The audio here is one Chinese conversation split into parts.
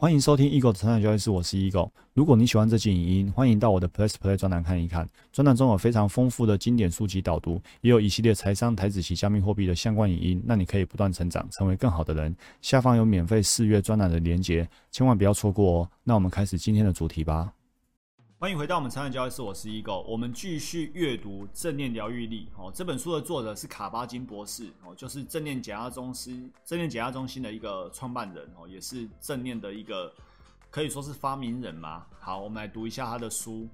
欢迎收听 Eagle 的成长交易室，我是 Eagle。如果你喜欢这期影音，欢迎到我的 Plus Play 专栏看一看。专栏中有非常丰富的经典书籍导读，也有一系列财商、台子棋加密货币的相关影音，让你可以不断成长，成为更好的人。下方有免费试阅专栏的连接，千万不要错过哦。那我们开始今天的主题吧。欢迎回到我们成长交易室，我是 Eagle。我们继续阅读《正念疗愈力》哦。这本书的作者是卡巴金博士哦，就是正念减压中心、正念减压中心的一个创办人哦，也是正念的一个可以说是发明人嘛。好，我们来读一下他的书。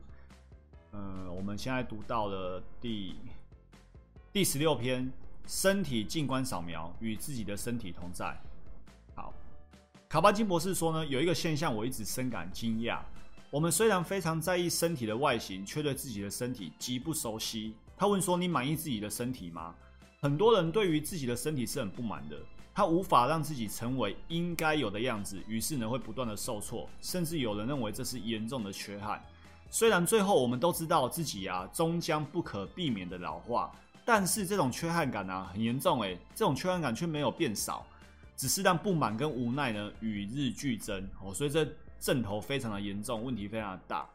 嗯，我们现在读到了第第十六篇：身体静观扫描，与自己的身体同在。好，卡巴金博士说呢，有一个现象我一直深感惊讶。我们虽然非常在意身体的外形，却对自己的身体极不熟悉。他问说：“你满意自己的身体吗？”很多人对于自己的身体是很不满的，他无法让自己成为应该有的样子，于是呢会不断的受挫，甚至有人认为这是严重的缺憾。虽然最后我们都知道自己啊终将不可避免的老化，但是这种缺憾感啊很严重诶，这种缺憾感却没有变少，只是让不满跟无奈呢与日俱增哦，所以这。阵头非常的严重，问题非常的大。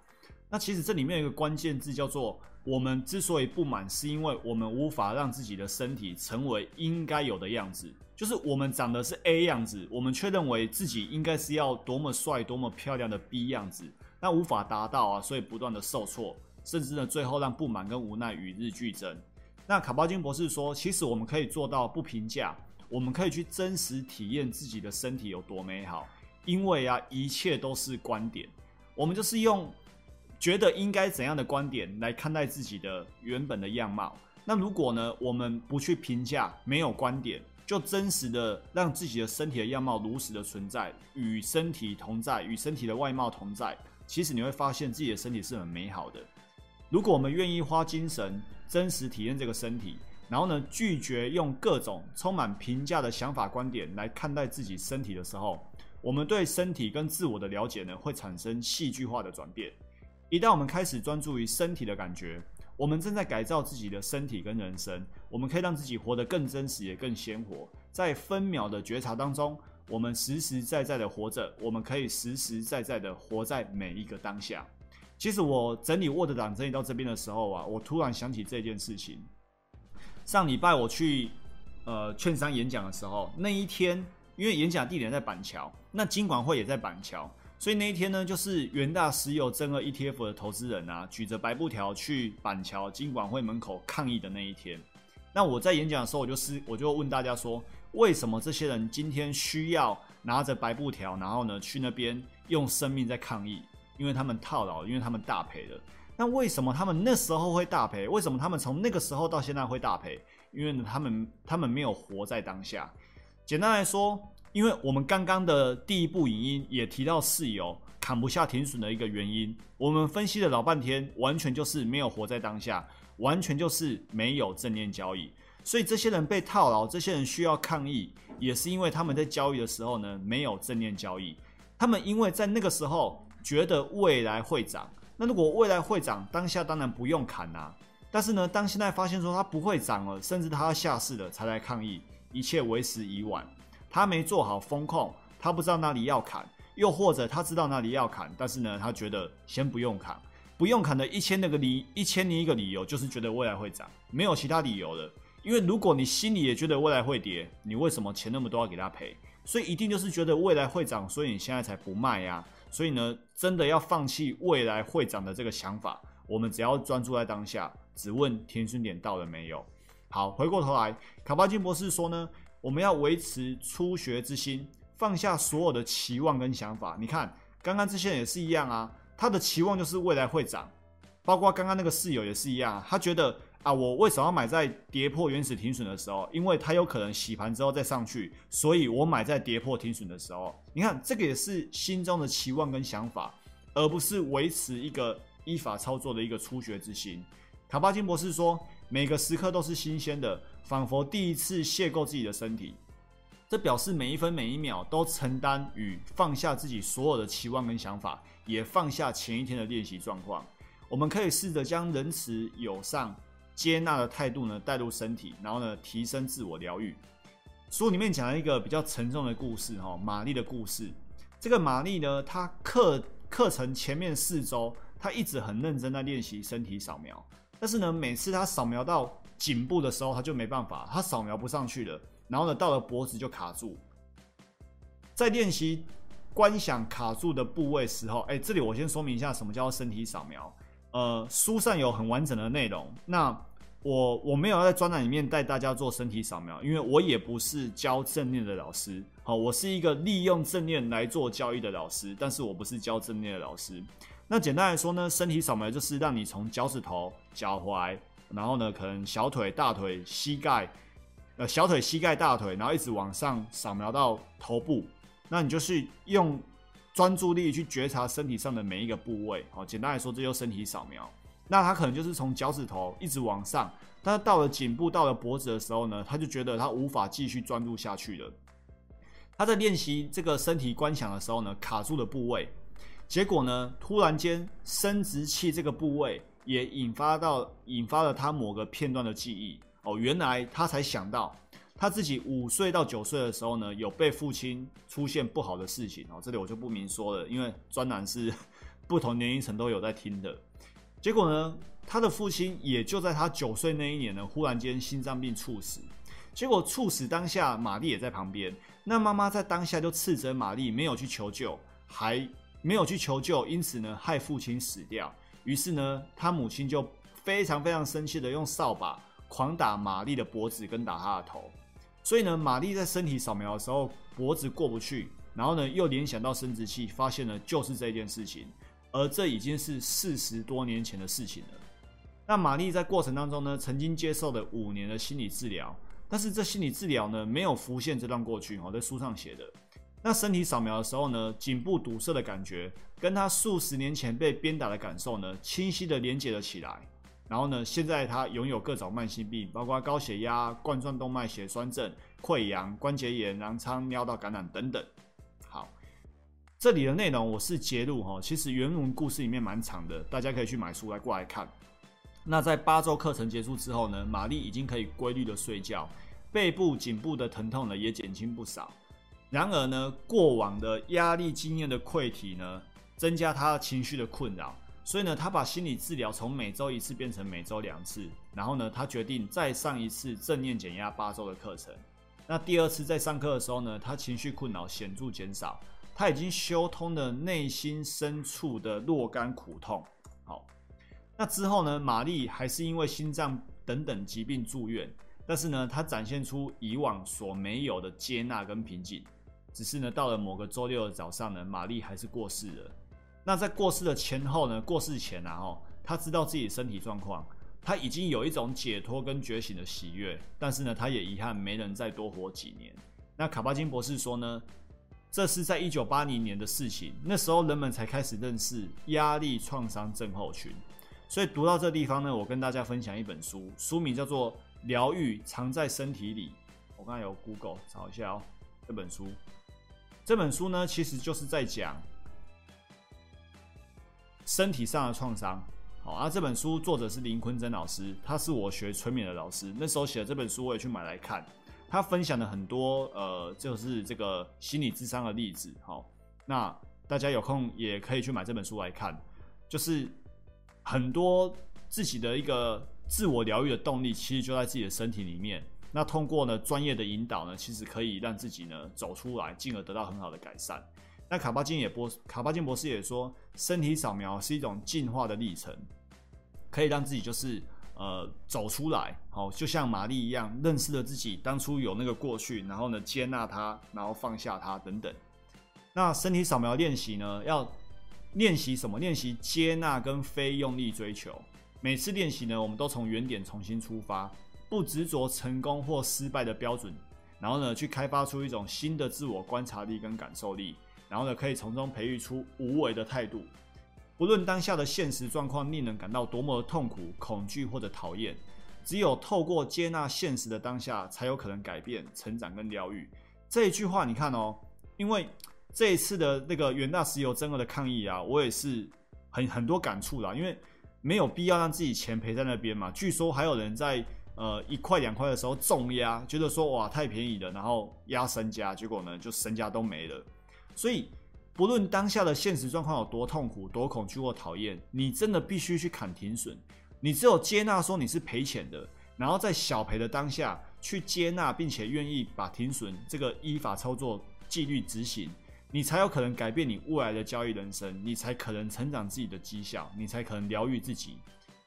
那其实这里面有一个关键字叫做“我们之所以不满，是因为我们无法让自己的身体成为应该有的样子”。就是我们长的是 A 样子，我们却认为自己应该是要多么帅、多么漂亮的 B 样子，那无法达到啊，所以不断的受挫，甚至呢，最后让不满跟无奈与日俱增。那卡巴金博士说，其实我们可以做到不评价，我们可以去真实体验自己的身体有多美好。因为啊，一切都是观点，我们就是用觉得应该怎样的观点来看待自己的原本的样貌。那如果呢，我们不去评价，没有观点，就真实的让自己的身体的样貌如实的存在，与身体同在，与身体的外貌同在，其实你会发现自己的身体是很美好的。如果我们愿意花精神，真实体验这个身体，然后呢，拒绝用各种充满评价的想法观点来看待自己身体的时候。我们对身体跟自我的了解呢，会产生戏剧化的转变。一旦我们开始专注于身体的感觉，我们正在改造自己的身体跟人生。我们可以让自己活得更真实，也更鲜活。在分秒的觉察当中，我们实实在在的活着。我们可以实实在在的活在每一个当下。其实我整理 Word 档整理到这边的时候啊，我突然想起这件事情。上礼拜我去呃券商演讲的时候，那一天。因为演讲地点在板桥，那金管会也在板桥，所以那一天呢，就是元大石油正二 ETF 的投资人啊，举着白布条去板桥金管会门口抗议的那一天。那我在演讲的时候，我就是，我就问大家说，为什么这些人今天需要拿着白布条，然后呢去那边用生命在抗议？因为他们套牢，因为他们大赔了。那为什么他们那时候会大赔？为什么他们从那个时候到现在会大赔？因为呢，他们他们没有活在当下。简单来说，因为我们刚刚的第一部影音也提到室友砍不下停损的一个原因，我们分析了老半天，完全就是没有活在当下，完全就是没有正念交易。所以这些人被套牢，这些人需要抗议，也是因为他们在交易的时候呢没有正念交易。他们因为在那个时候觉得未来会涨，那如果未来会涨，当下当然不用砍啊。但是呢，当现在发现说它不会涨了，甚至它要下市了，才来抗议。一切为时已晚，他没做好风控，他不知道哪里要砍，又或者他知道哪里要砍，但是呢，他觉得先不用砍，不用砍的一千那个理一千零一个理由，就是觉得未来会涨，没有其他理由了。因为如果你心里也觉得未来会跌，你为什么钱那么多要给他赔？所以一定就是觉得未来会涨，所以你现在才不卖呀。所以呢，真的要放弃未来会涨的这个想法，我们只要专注在当下，只问天顺点到了没有。好，回过头来，卡巴金博士说呢，我们要维持初学之心，放下所有的期望跟想法。你看，刚刚这些人也是一样啊，他的期望就是未来会涨，包括刚刚那个室友也是一样，他觉得啊，我为什么要买在跌破原始停损的时候？因为他有可能洗盘之后再上去，所以我买在跌破停损的时候。你看，这个也是心中的期望跟想法，而不是维持一个依法操作的一个初学之心。卡巴金博士说。每个时刻都是新鲜的，仿佛第一次邂逅自己的身体。这表示每一分每一秒都承担与放下自己所有的期望跟想法，也放下前一天的练习状况。我们可以试着将仁慈、友善、接纳的态度呢带入身体，然后呢提升自我疗愈。书里面讲了一个比较沉重的故事，哈，玛丽的故事。这个玛丽呢，她课课程前面四周，她一直很认真在练习身体扫描，但是呢，每次他扫描到颈部的时候，他就没办法，他扫描不上去了，然后呢，到了脖子就卡住。在练习观想卡住的部位时候，哎，这里我先说明一下什么叫身体扫描。呃，书上有很完整的内容，那。我我没有在专栏里面带大家做身体扫描，因为我也不是教正念的老师。好，我是一个利用正念来做教育的老师，但是我不是教正念的老师。那简单来说呢，身体扫描就是让你从脚趾头、脚踝，然后呢，可能小腿、大腿、膝盖，呃，小腿、膝盖、大腿，然后一直往上扫描到头部。那你就是用专注力去觉察身体上的每一个部位。好，简单来说，这就身体扫描。那他可能就是从脚趾头一直往上，但是到了颈部、到了脖子的时候呢，他就觉得他无法继续专注下去了。他在练习这个身体观想的时候呢，卡住的部位，结果呢，突然间生殖器这个部位也引发到引发了他某个片段的记忆。哦，原来他才想到他自己五岁到九岁的时候呢，有被父亲出现不好的事情。哦，这里我就不明说了，因为专栏是不同年龄层都有在听的。结果呢，他的父亲也就在他九岁那一年呢，忽然间心脏病猝死。结果猝死当下，玛丽也在旁边。那妈妈在当下就斥责玛丽没有去求救，还没有去求救，因此呢，害父亲死掉。于是呢，他母亲就非常非常生气的用扫把狂打玛丽的脖子跟打她的头。所以呢，玛丽在身体扫描的时候，脖子过不去，然后呢，又联想到生殖器，发现了就是这件事情。而这已经是四十多年前的事情了。那玛丽在过程当中呢，曾经接受了五年的心理治疗，但是这心理治疗呢，没有浮现这段过去哦，在书上写的。那身体扫描的时候呢，颈部堵塞的感觉，跟他数十年前被鞭打的感受呢，清晰的连接了起来。然后呢，现在他拥有各种慢性病，包括高血压、冠状动脉血栓症、溃疡、关节炎、囊腔、尿道感染等等。好这里的内容我是截录哈，其实原文故事里面蛮长的，大家可以去买书来过来看。那在八周课程结束之后呢，玛丽已经可以规律的睡觉，背部、颈部的疼痛呢也减轻不少。然而呢，过往的压力经验的溃体呢，增加他情绪的困扰，所以呢，他把心理治疗从每周一次变成每周两次。然后呢，他决定再上一次正念减压八周的课程。那第二次在上课的时候呢，他情绪困扰显著减少。他已经修通了内心深处的若干苦痛。好，那之后呢？玛丽还是因为心脏等等疾病住院，但是呢，他展现出以往所没有的接纳跟平静。只是呢，到了某个周六的早上呢，玛丽还是过世了。那在过世的前后呢？过世前啊，哦，他知道自己身体状况，他已经有一种解脱跟觉醒的喜悦，但是呢，他也遗憾没能再多活几年。那卡巴金博士说呢？这是在一九八零年的事情，那时候人们才开始认识压力创伤症候群。所以读到这地方呢，我跟大家分享一本书，书名叫做《疗愈藏在身体里》。我刚才有 Google 找一下哦，这本书。这本书呢，其实就是在讲身体上的创伤。好，啊，这本书作者是林坤珍老师，他是我学催眠的老师。那时候写的这本书，我也去买来看。他分享了很多呃，就是这个心理智商的例子，好，那大家有空也可以去买这本书来看，就是很多自己的一个自我疗愈的动力，其实就在自己的身体里面。那通过呢专业的引导呢，其实可以让自己呢走出来，进而得到很好的改善。那卡巴金也博卡巴金博士也说，身体扫描是一种进化的历程，可以让自己就是。呃，走出来，好，就像玛丽一样，认识了自己当初有那个过去，然后呢，接纳它，然后放下它，等等。那身体扫描练习呢，要练习什么？练习接纳跟非用力追求。每次练习呢，我们都从原点重新出发，不执着成功或失败的标准，然后呢，去开发出一种新的自我观察力跟感受力，然后呢，可以从中培育出无为的态度。不论当下的现实状况令人感到多么的痛苦、恐惧或者讨厌，只有透过接纳现实的当下，才有可能改变、成长跟疗愈。这一句话，你看哦，因为这一次的那个远大石油真额的抗议啊，我也是很很多感触啦。因为没有必要让自己钱赔在那边嘛。据说还有人在呃一块两块的时候重压，觉得说哇太便宜了，然后压身家，结果呢就身家都没了。所以。不论当下的现实状况有多痛苦、多恐惧或讨厌，你真的必须去砍停损。你只有接纳说你是赔钱的，然后在小赔的当下去接纳，并且愿意把停损这个依法操作纪律执行，你才有可能改变你未来的交易人生，你才可能成长自己的绩效，你才可能疗愈自己。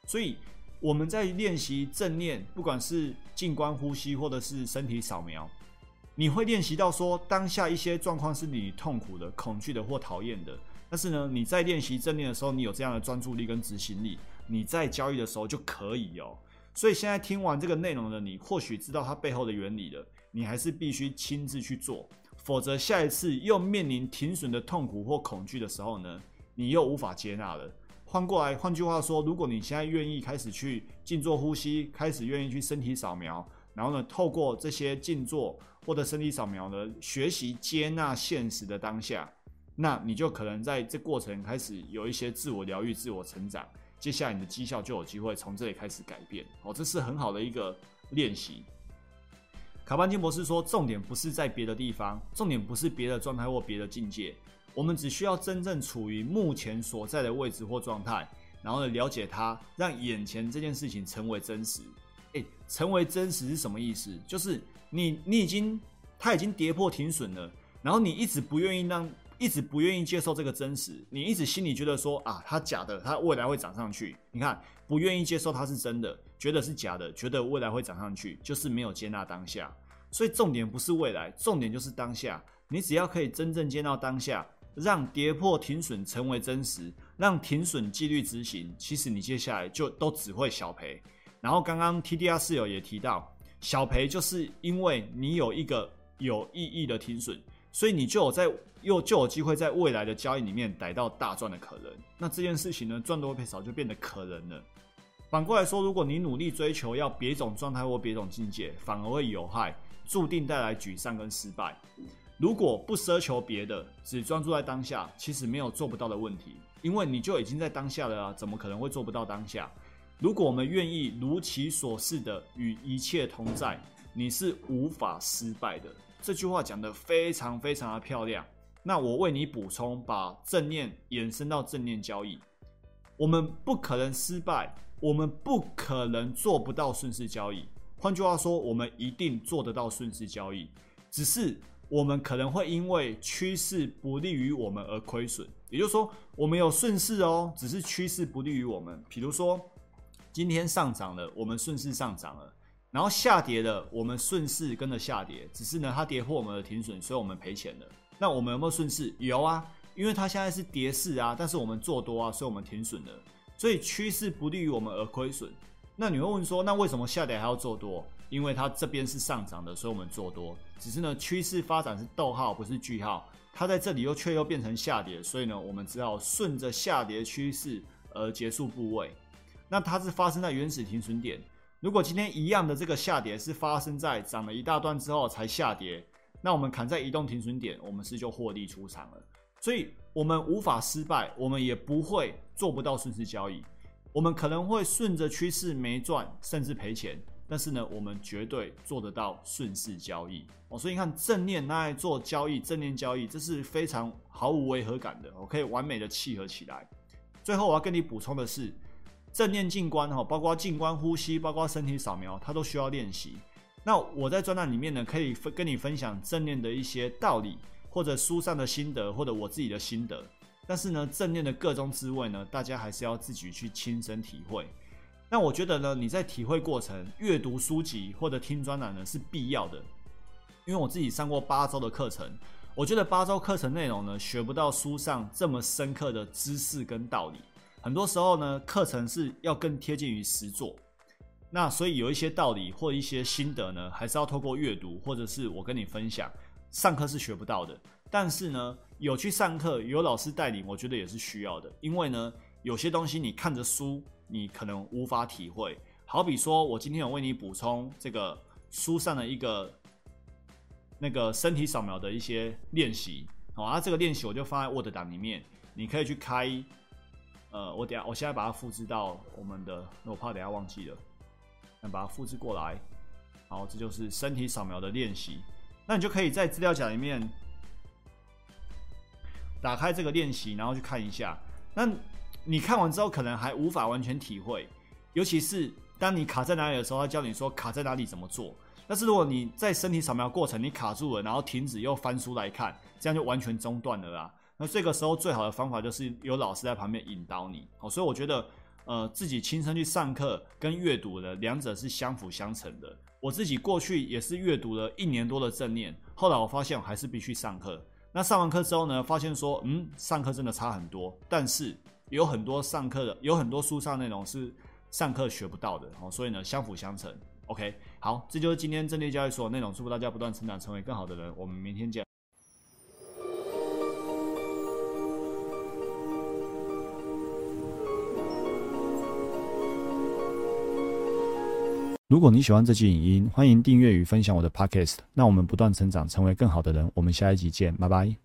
所以我们在练习正念，不管是静观呼吸或者是身体扫描。你会练习到说，当下一些状况是你痛苦的、恐惧的或讨厌的，但是呢，你在练习正念的时候，你有这样的专注力跟执行力，你在交易的时候就可以哦。所以现在听完这个内容的你，或许知道它背后的原理了，你还是必须亲自去做，否则下一次又面临停损的痛苦或恐惧的时候呢，你又无法接纳了。换过来，换句话说，如果你现在愿意开始去静坐呼吸，开始愿意去身体扫描。然后呢，透过这些静坐或者身体扫描呢，学习接纳现实的当下，那你就可能在这过程开始有一些自我疗愈、自我成长。接下来你的绩效就有机会从这里开始改变哦，这是很好的一个练习。卡班金博士说，重点不是在别的地方，重点不是别的状态或别的境界，我们只需要真正处于目前所在的位置或状态，然后呢，了解它，让眼前这件事情成为真实。诶，成为真实是什么意思？就是你，你已经，它已经跌破停损了，然后你一直不愿意让，一直不愿意接受这个真实，你一直心里觉得说啊，它假的，它未来会涨上去。你看，不愿意接受它是真的，觉得是假的，觉得未来会涨上去，就是没有接纳当下。所以重点不是未来，重点就是当下。你只要可以真正接纳当下，让跌破停损成为真实，让停损纪律执行，其实你接下来就都只会小赔。然后刚刚 T D R 室友也提到，小赔就是因为你有一个有意义的停损，所以你就有在又就有机会在未来的交易里面逮到大赚的可能。那这件事情呢，赚多赔少就变得可能了。反过来说，如果你努力追求要别种状态或别种境界，反而会有害，注定带来沮丧跟失败。如果不奢求别的，只专注在当下，其实没有做不到的问题，因为你就已经在当下了啊，怎么可能会做不到当下？如果我们愿意如其所示的与一切同在，你是无法失败的。这句话讲得非常非常的漂亮。那我为你补充，把正念延伸到正念交易。我们不可能失败，我们不可能做不到顺势交易。换句话说，我们一定做得到顺势交易，只是我们可能会因为趋势不利于我们而亏损。也就是说，我们有顺势哦，只是趋势不利于我们。比如说。今天上涨了，我们顺势上涨了；然后下跌了，我们顺势跟着下跌。只是呢，它跌破我们的停损，所以我们赔钱了。那我们有没有顺势？有啊，因为它现在是跌势啊，但是我们做多啊，所以我们停损了。所以趋势不利于我们而亏损。那你会问说，那为什么下跌还要做多？因为它这边是上涨的，所以我们做多。只是呢，趋势发展是逗号，不是句号。它在这里又却又变成下跌，所以呢，我们只好顺着下跌趋势而结束部位。那它是发生在原始停损点。如果今天一样的这个下跌是发生在涨了一大段之后才下跌，那我们砍在移动停损点，我们是就获利出场了。所以，我们无法失败，我们也不会做不到顺势交易。我们可能会顺着趋势没赚，甚至赔钱，但是呢，我们绝对做得到顺势交易哦。所以你看，正念拿来做交易，正念交易这是非常毫无违和感的，我可以完美的契合起来。最后，我要跟你补充的是。正念静观哈，包括静观呼吸，包括身体扫描，它都需要练习。那我在专栏里面呢，可以分跟你分享正念的一些道理，或者书上的心得，或者我自己的心得。但是呢，正念的各种滋味呢，大家还是要自己去亲身体会。那我觉得呢，你在体会过程，阅读书籍或者听专栏呢是必要的。因为我自己上过八周的课程，我觉得八周课程内容呢，学不到书上这么深刻的知识跟道理。很多时候呢，课程是要更贴近于实作，那所以有一些道理或一些心得呢，还是要透过阅读或者是我跟你分享。上课是学不到的，但是呢，有去上课，有老师带领，我觉得也是需要的。因为呢，有些东西你看着书，你可能无法体会。好比说，我今天有为你补充这个书上的一个那个身体扫描的一些练习，好啊，这个练习我就放在 Word 档里面，你可以去开。呃，我等下，我现在把它复制到我们的，我怕等下忘记了，那把它复制过来，好，这就是身体扫描的练习。那你就可以在资料夹里面打开这个练习，然后去看一下。那你看完之后，可能还无法完全体会，尤其是当你卡在哪里的时候，他教你说卡在哪里怎么做。但是如果你在身体扫描过程你卡住了，然后停止又翻书来看，这样就完全中断了啦。那这个时候最好的方法就是有老师在旁边引导你。哦，所以我觉得，呃，自己亲身去上课跟阅读的两者是相辅相成的。我自己过去也是阅读了一年多的正念，后来我发现我还是必须上课。那上完课之后呢，发现说，嗯，上课真的差很多，但是有很多上课的，有很多书上内容是上课学不到的，哦，所以呢，相辅相成。OK，好，这就是今天正念交易所有内容，祝福大家不断成长，成为更好的人。我们明天见。如果你喜欢这期影音，欢迎订阅与分享我的 Podcast。那我们不断成长，成为更好的人。我们下一集见，拜拜。